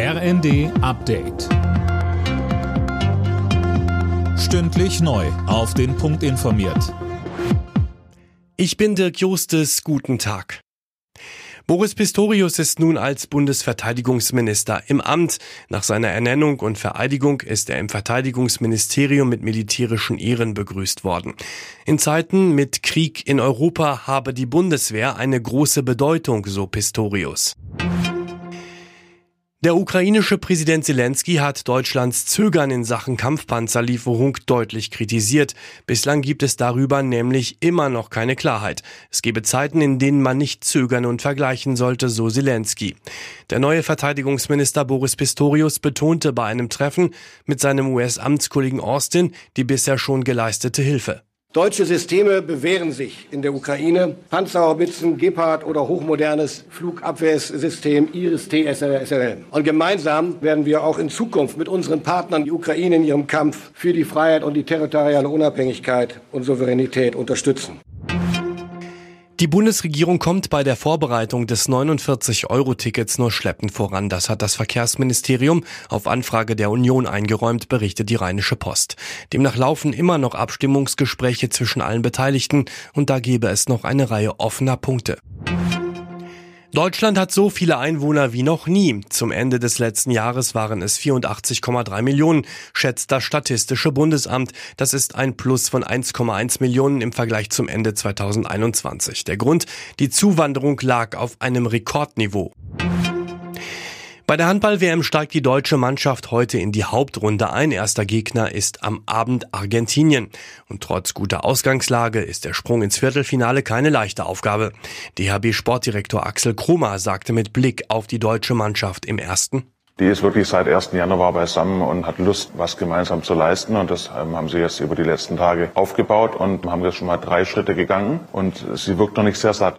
RND Update. Stündlich neu. Auf den Punkt informiert. Ich bin Dirk Justes. Guten Tag. Boris Pistorius ist nun als Bundesverteidigungsminister im Amt. Nach seiner Ernennung und Vereidigung ist er im Verteidigungsministerium mit militärischen Ehren begrüßt worden. In Zeiten mit Krieg in Europa habe die Bundeswehr eine große Bedeutung, so Pistorius. Der ukrainische Präsident Zelensky hat Deutschlands Zögern in Sachen Kampfpanzerlieferung deutlich kritisiert. Bislang gibt es darüber nämlich immer noch keine Klarheit. Es gebe Zeiten, in denen man nicht zögern und vergleichen sollte, so Zelensky. Der neue Verteidigungsminister Boris Pistorius betonte bei einem Treffen mit seinem US-Amtskollegen Austin die bisher schon geleistete Hilfe. Deutsche Systeme bewähren sich in der Ukraine. Panzerhaubitzen, Gepard oder hochmodernes Flugabwehrsystem Iris-T SRL. Und gemeinsam werden wir auch in Zukunft mit unseren Partnern die Ukraine in ihrem Kampf für die Freiheit und die territoriale Unabhängigkeit und Souveränität unterstützen. Die Bundesregierung kommt bei der Vorbereitung des 49-Euro-Tickets nur schleppend voran. Das hat das Verkehrsministerium auf Anfrage der Union eingeräumt, berichtet die Rheinische Post. Demnach laufen immer noch Abstimmungsgespräche zwischen allen Beteiligten und da gebe es noch eine Reihe offener Punkte. Deutschland hat so viele Einwohner wie noch nie. Zum Ende des letzten Jahres waren es 84,3 Millionen, schätzt das Statistische Bundesamt. Das ist ein Plus von 1,1 Millionen im Vergleich zum Ende 2021. Der Grund, die Zuwanderung lag auf einem Rekordniveau. Bei der Handball-WM steigt die deutsche Mannschaft heute in die Hauptrunde ein. Erster Gegner ist am Abend Argentinien. Und trotz guter Ausgangslage ist der Sprung ins Viertelfinale keine leichte Aufgabe. DHB-Sportdirektor Axel Kromer sagte mit Blick auf die deutsche Mannschaft im ersten. Die ist wirklich seit 1. Januar beisammen und hat Lust, was gemeinsam zu leisten. Und das ähm, haben sie jetzt über die letzten Tage aufgebaut und haben jetzt schon mal drei Schritte gegangen. Und sie wirkt noch nicht sehr satt.